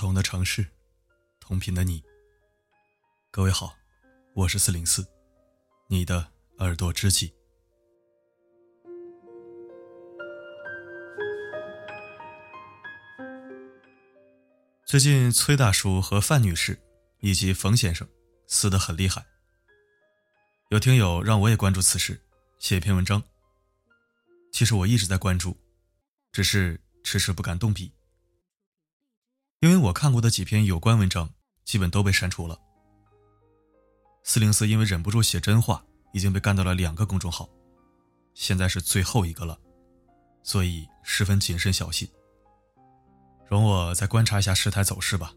同的城市，同频的你。各位好，我是四零四，你的耳朵知己。最近，崔大叔和范女士以及冯先生撕得很厉害。有听友让我也关注此事，写一篇文章。其实我一直在关注，只是迟迟不敢动笔，因为我看过的几篇有关文章基本都被删除了。四零四因为忍不住写真话，已经被干到了两个公众号，现在是最后一个了，所以十分谨慎小心。容我再观察一下事态走势吧。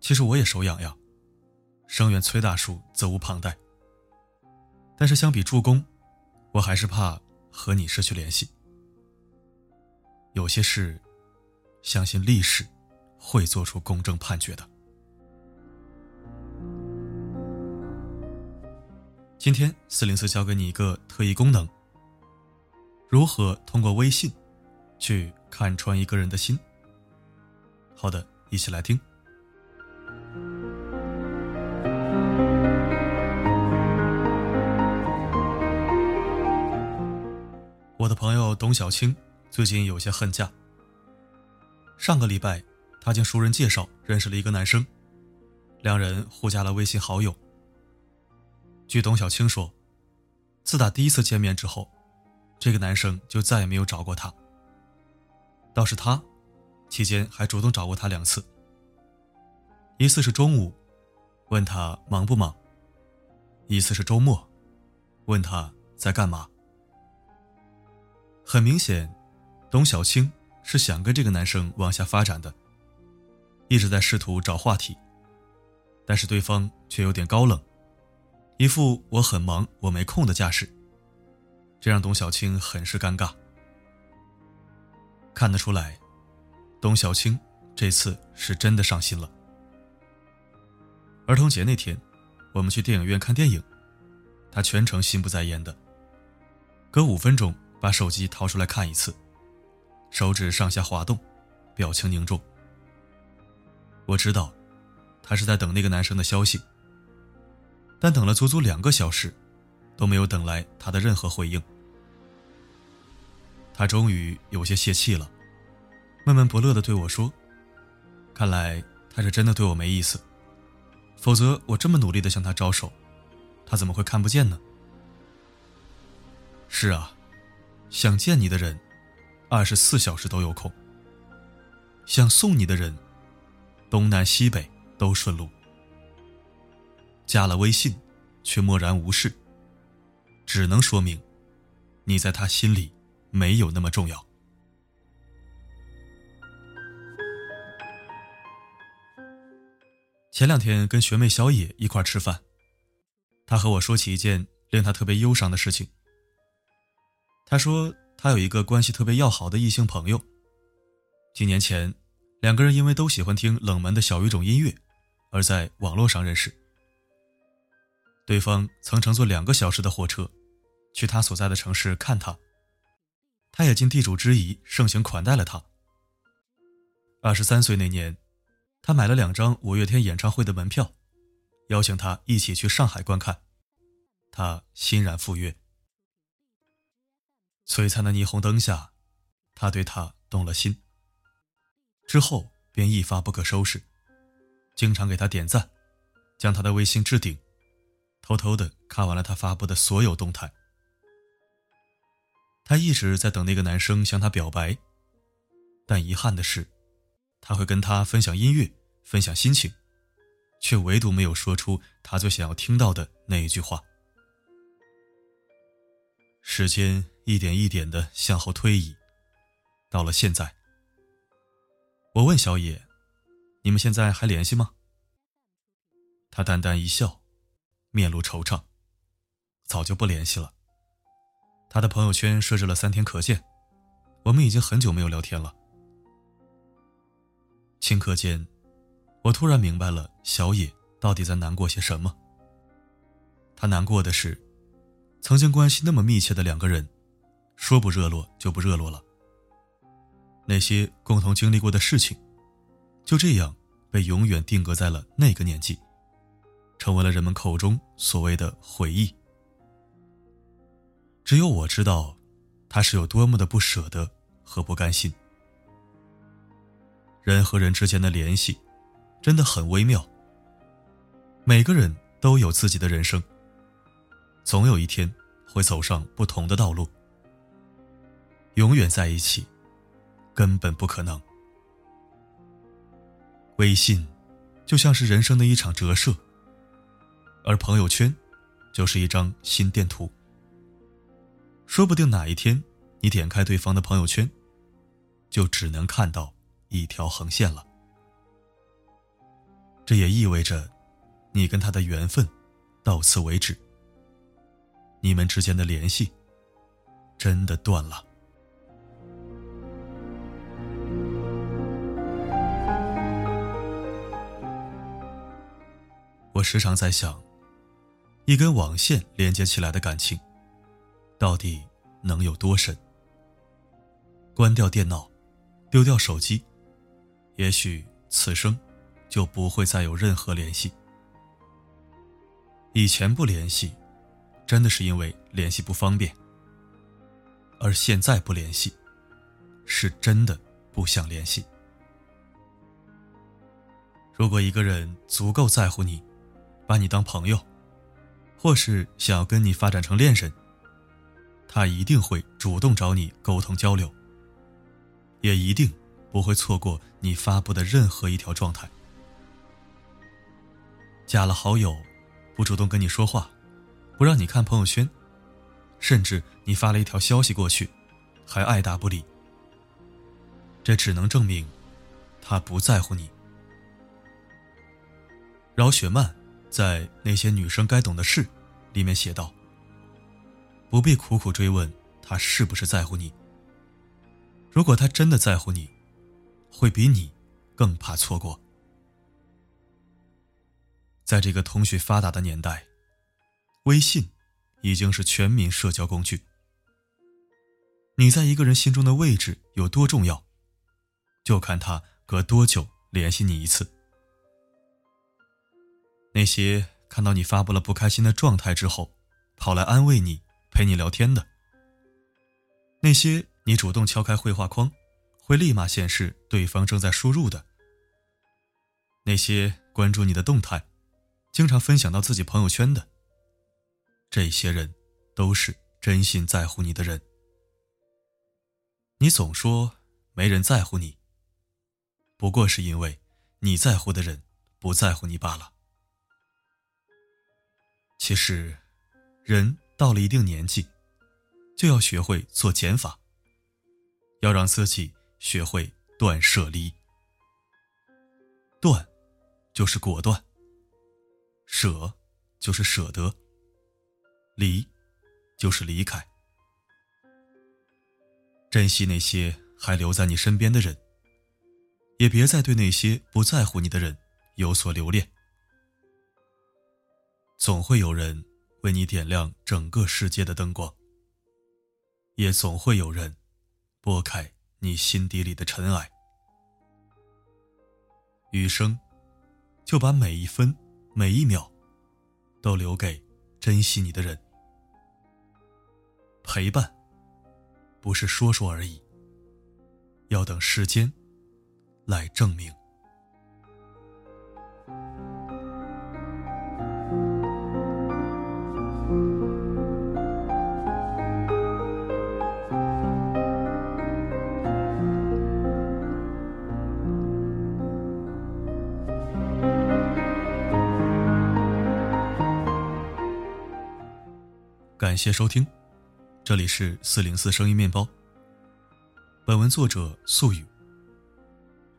其实我也手痒痒，声援崔大叔责无旁贷。但是相比助攻，我还是怕和你失去联系。有些事，相信历史会做出公正判决的。今天四零四教给你一个特异功能：如何通过微信去看穿一个人的心。好的，一起来听。我的朋友董小青最近有些恨嫁。上个礼拜，她经熟人介绍认识了一个男生，两人互加了微信好友。据董小青说，自打第一次见面之后，这个男生就再也没有找过她。倒是他。期间还主动找过他两次，一次是中午，问他忙不忙；一次是周末，问他在干嘛。很明显，董小青是想跟这个男生往下发展的，一直在试图找话题，但是对方却有点高冷，一副我很忙我没空的架势，这让董小青很是尴尬。看得出来。董小青这次是真的上心了。儿童节那天，我们去电影院看电影，他全程心不在焉的，隔五分钟把手机掏出来看一次，手指上下滑动，表情凝重。我知道，他是在等那个男生的消息，但等了足足两个小时，都没有等来他的任何回应。他终于有些泄气了。闷闷不乐地对我说：“看来他是真的对我没意思，否则我这么努力地向他招手，他怎么会看不见呢？”是啊，想见你的人，二十四小时都有空；想送你的人，东南西北都顺路。加了微信，却漠然无视，只能说明，你在他心里没有那么重要。前两天跟学妹小野一块吃饭，她和我说起一件令她特别忧伤的事情。她说她有一个关系特别要好的异性朋友，几年前，两个人因为都喜欢听冷门的小语种音乐，而在网络上认识。对方曾乘坐两个小时的火车，去他所在的城市看他，他也尽地主之谊，盛情款待了他。二十三岁那年。他买了两张五月天演唱会的门票，邀请他一起去上海观看，他欣然赴约。璀璨的霓虹灯下，他对她动了心。之后便一发不可收拾，经常给他点赞，将他的微信置顶，偷偷的看完了他发布的所有动态。他一直在等那个男生向他表白，但遗憾的是。他会跟他分享音乐，分享心情，却唯独没有说出他最想要听到的那一句话。时间一点一点的向后推移，到了现在，我问小野：“你们现在还联系吗？”他淡淡一笑，面露惆怅：“早就不联系了。”他的朋友圈设置了三天可见，我们已经很久没有聊天了。顷刻间，我突然明白了小野到底在难过些什么。他难过的是，曾经关系那么密切的两个人，说不热络就不热络了。那些共同经历过的事情，就这样被永远定格在了那个年纪，成为了人们口中所谓的回忆。只有我知道，他是有多么的不舍得和不甘心。人和人之间的联系，真的很微妙。每个人都有自己的人生，总有一天会走上不同的道路。永远在一起，根本不可能。微信，就像是人生的一场折射，而朋友圈，就是一张心电图。说不定哪一天，你点开对方的朋友圈，就只能看到一条横线了。这也意味着，你跟他的缘分到此为止，你们之间的联系真的断了。我时常在想，一根网线连接起来的感情，到底能有多深？关掉电脑，丢掉手机，也许此生就不会再有任何联系。以前不联系，真的是因为联系不方便；而现在不联系，是真的不想联系。如果一个人足够在乎你，把你当朋友，或是想要跟你发展成恋人，他一定会主动找你沟通交流，也一定不会错过你发布的任何一条状态。加了好友，不主动跟你说话，不让你看朋友圈，甚至你发了一条消息过去，还爱答不理，这只能证明他不在乎你。饶雪漫。在那些女生该懂的事，里面写道：“不必苦苦追问他是不是在乎你。如果他真的在乎你，会比你更怕错过。在这个通讯发达的年代，微信已经是全民社交工具。你在一个人心中的位置有多重要，就看他隔多久联系你一次。”那些看到你发布了不开心的状态之后，跑来安慰你、陪你聊天的；那些你主动敲开绘画框，会立马显示对方正在输入的；那些关注你的动态，经常分享到自己朋友圈的，这些人都是真心在乎你的人。你总说没人在乎你，不过是因为你在乎的人不在乎你罢了。其实，人到了一定年纪，就要学会做减法。要让自己学会断舍离。断，就是果断；舍，就是舍得；离，就是离开。珍惜那些还留在你身边的人，也别再对那些不在乎你的人有所留恋。总会有人为你点亮整个世界的灯光，也总会有人拨开你心底里的尘埃。余生，就把每一分每一秒都留给珍惜你的人。陪伴，不是说说而已，要等时间来证明。感谢收听，这里是四零四声音面包。本文作者素雨。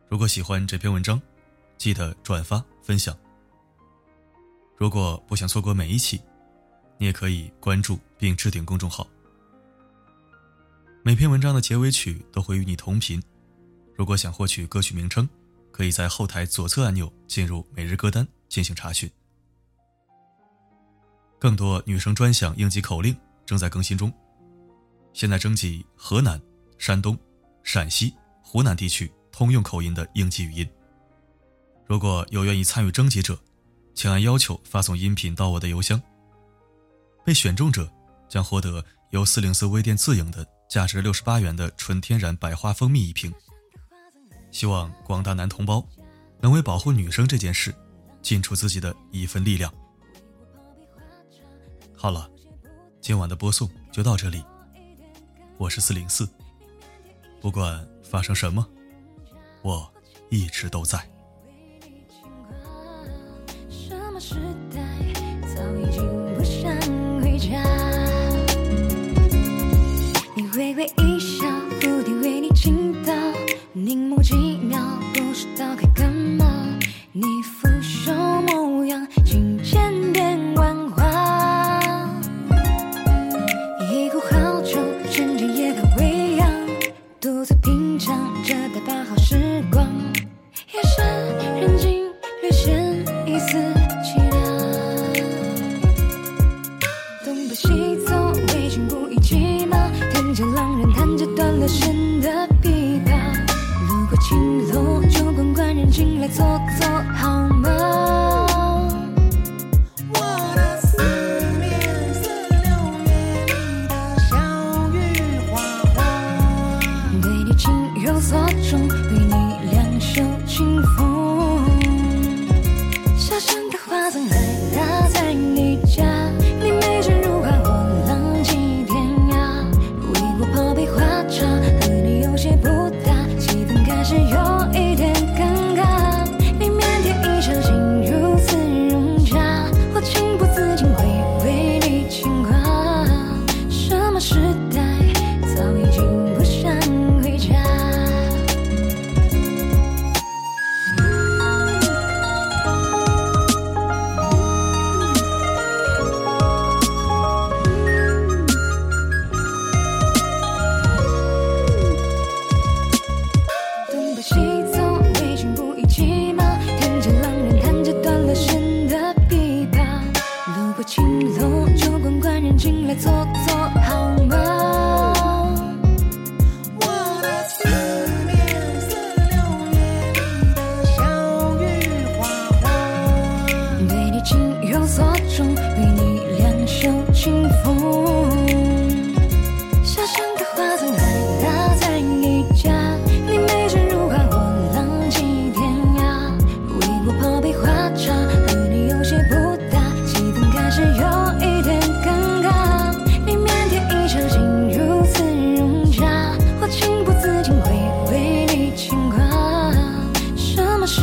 如果喜欢这篇文章，记得转发分享。如果不想错过每一期，你也可以关注并置顶公众号。每篇文章的结尾曲都会与你同频。如果想获取歌曲名称，可以在后台左侧按钮进入每日歌单进行查询。更多女生专享应急口令正在更新中，现在征集河南、山东、陕西、湖南地区通用口音的应急语音，如果有愿意参与征集者，请按要求发送音频到我的邮箱。被选中者将获得由四零四微店自营的价值六十八元的纯天然百花蜂蜜一瓶。希望广大男同胞能为保护女生这件事，尽出自己的一份力量。好了，今晚的播送就到这里。我是四零四，不管发生什么，我一直都在。时代早已做。心有所钟，为你两袖清风。小生的花作还搭在你家，你眉间如画，我浪迹天涯。为我泡杯花茶，和你有些不搭，气氛开始有一点尴尬。你腼腆一笑，竟如此融洽。我情不自禁会为你牵挂，什么时？